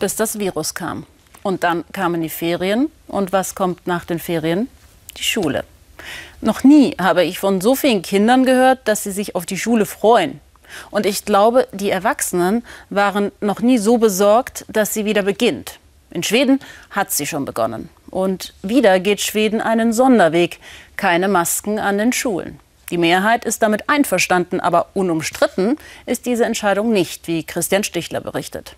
bis das Virus kam. Und dann kamen die Ferien. Und was kommt nach den Ferien? Die Schule. Noch nie habe ich von so vielen Kindern gehört, dass sie sich auf die Schule freuen. Und ich glaube, die Erwachsenen waren noch nie so besorgt, dass sie wieder beginnt. In Schweden hat sie schon begonnen. Und wieder geht Schweden einen Sonderweg. Keine Masken an den Schulen. Die Mehrheit ist damit einverstanden, aber unumstritten ist diese Entscheidung nicht, wie Christian Stichler berichtet.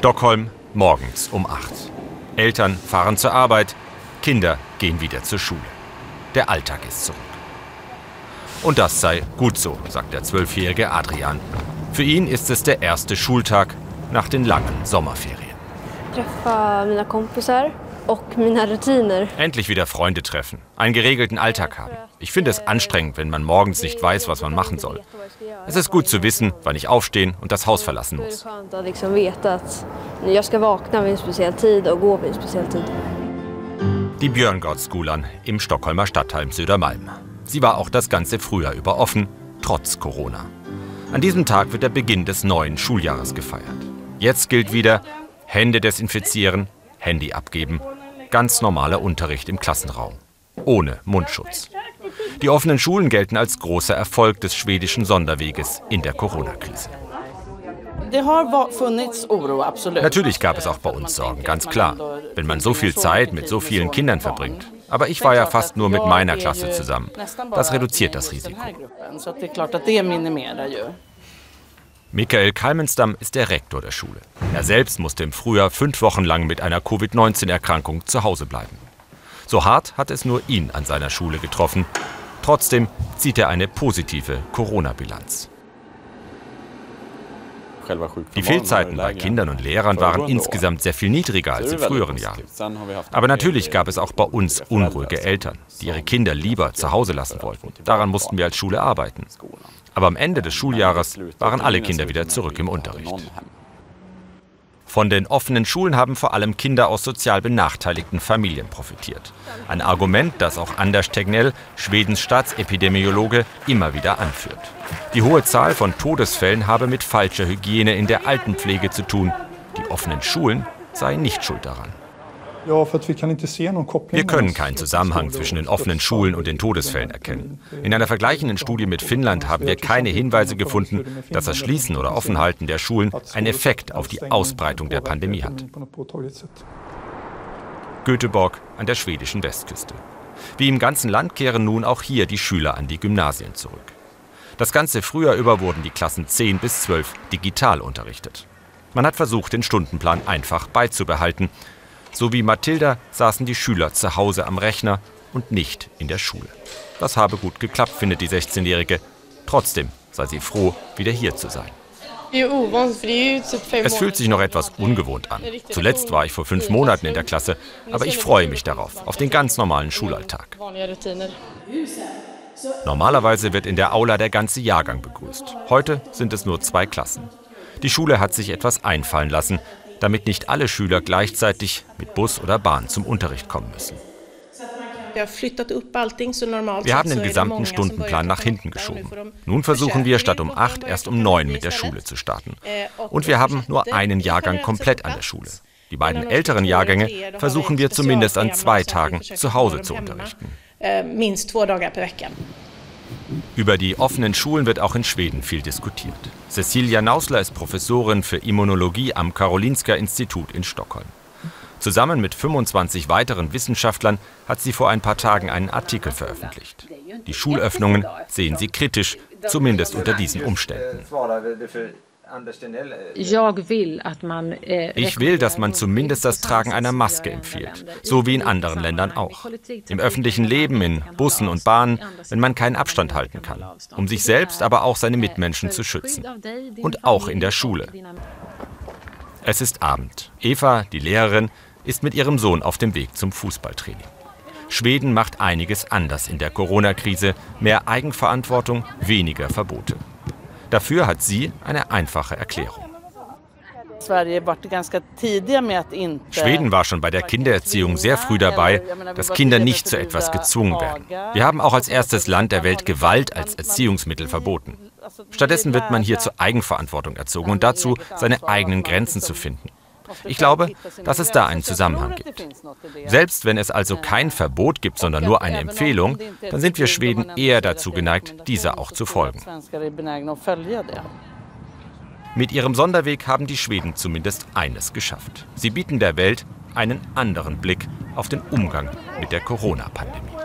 Stockholm, morgens um 8. Eltern fahren zur Arbeit, Kinder gehen wieder zur Schule. Der Alltag ist zurück. Und das sei gut so, sagt der zwölfjährige Adrian. Für ihn ist es der erste Schultag nach den langen Sommerferien. Endlich wieder Freunde treffen, einen geregelten Alltag haben. Ich finde es anstrengend, wenn man morgens nicht weiß, was man machen soll. Es ist gut zu wissen, wann ich aufstehen und das Haus verlassen muss. Die Björngårdsskolan im Stockholmer Stadtteil Södermalm. Sie war auch das ganze Frühjahr über offen, trotz Corona. An diesem Tag wird der Beginn des neuen Schuljahres gefeiert. Jetzt gilt wieder Hände desinfizieren, Handy abgeben, ganz normaler Unterricht im Klassenraum, ohne Mundschutz. Die offenen Schulen gelten als großer Erfolg des schwedischen Sonderweges in der Corona-Krise. Natürlich gab es auch bei uns Sorgen, ganz klar, wenn man so viel Zeit mit so vielen Kindern verbringt. Aber ich war ja fast nur mit meiner Klasse zusammen. Das reduziert das Risiko. Michael Kalmenstam ist der Rektor der Schule. Er selbst musste im Frühjahr fünf Wochen lang mit einer Covid-19-Erkrankung zu Hause bleiben. So hart hat es nur ihn an seiner Schule getroffen. Trotzdem zieht er eine positive Corona-Bilanz. Die Fehlzeiten bei Kindern und Lehrern waren insgesamt sehr viel niedriger als in früheren Jahren. Aber natürlich gab es auch bei uns unruhige Eltern, die ihre Kinder lieber zu Hause lassen wollten. Daran mussten wir als Schule arbeiten. Aber am Ende des Schuljahres waren alle Kinder wieder zurück im Unterricht. Von den offenen Schulen haben vor allem Kinder aus sozial benachteiligten Familien profitiert. Ein Argument, das auch Anders Tegnell, Schwedens Staatsepidemiologe, immer wieder anführt. Die hohe Zahl von Todesfällen habe mit falscher Hygiene in der Altenpflege zu tun. Die offenen Schulen seien nicht schuld daran. Wir können keinen Zusammenhang zwischen den offenen Schulen und den Todesfällen erkennen. In einer vergleichenden Studie mit Finnland haben wir keine Hinweise gefunden, dass das Schließen oder Offenhalten der Schulen einen Effekt auf die Ausbreitung der Pandemie hat. Göteborg an der schwedischen Westküste. Wie im ganzen Land kehren nun auch hier die Schüler an die Gymnasien zurück. Das ganze Frühjahr über wurden die Klassen 10 bis 12 digital unterrichtet. Man hat versucht, den Stundenplan einfach beizubehalten, so wie Mathilda saßen die Schüler zu Hause am Rechner und nicht in der Schule. Das habe gut geklappt, findet die 16-Jährige. Trotzdem sei sie froh, wieder hier zu sein. Es fühlt sich noch etwas ungewohnt an. Zuletzt war ich vor fünf Monaten in der Klasse, aber ich freue mich darauf, auf den ganz normalen Schulalltag. Normalerweise wird in der Aula der ganze Jahrgang begrüßt. Heute sind es nur zwei Klassen. Die Schule hat sich etwas einfallen lassen, damit nicht alle Schüler gleichzeitig mit Bus oder Bahn zum Unterricht kommen müssen. Wir haben den gesamten Stundenplan nach hinten geschoben. Nun versuchen wir statt um acht erst um neun mit der Schule zu starten. Und wir haben nur einen Jahrgang komplett an der Schule. Die beiden älteren Jahrgänge versuchen wir zumindest an zwei Tagen zu Hause zu unterrichten. Über die offenen Schulen wird auch in Schweden viel diskutiert. Cecilia Nausler ist Professorin für Immunologie am Karolinska Institut in Stockholm. Zusammen mit 25 weiteren Wissenschaftlern hat sie vor ein paar Tagen einen Artikel veröffentlicht. Die Schulöffnungen sehen sie kritisch, zumindest unter diesen Umständen. Eh, ich will, dass man zumindest das Tragen einer Maske empfiehlt, so wie in anderen Ländern auch. Im öffentlichen Leben, in Bussen und Bahnen, wenn man keinen Abstand halten kann, um sich selbst, aber auch seine Mitmenschen zu schützen. Und auch in der Schule. Es ist Abend. Eva, die Lehrerin, ist mit ihrem Sohn auf dem Weg zum Fußballtraining. Schweden macht einiges anders in der Corona-Krise. Mehr Eigenverantwortung, weniger Verbote. Dafür hat sie eine einfache Erklärung. Schweden war schon bei der Kindererziehung sehr früh dabei, dass Kinder nicht zu etwas gezwungen werden. Wir haben auch als erstes Land der Welt Gewalt als Erziehungsmittel verboten. Stattdessen wird man hier zur Eigenverantwortung erzogen und dazu, seine eigenen Grenzen zu finden. Ich glaube, dass es da einen Zusammenhang gibt. Selbst wenn es also kein Verbot gibt, sondern nur eine Empfehlung, dann sind wir Schweden eher dazu geneigt, dieser auch zu folgen. Mit ihrem Sonderweg haben die Schweden zumindest eines geschafft. Sie bieten der Welt einen anderen Blick auf den Umgang mit der Corona-Pandemie.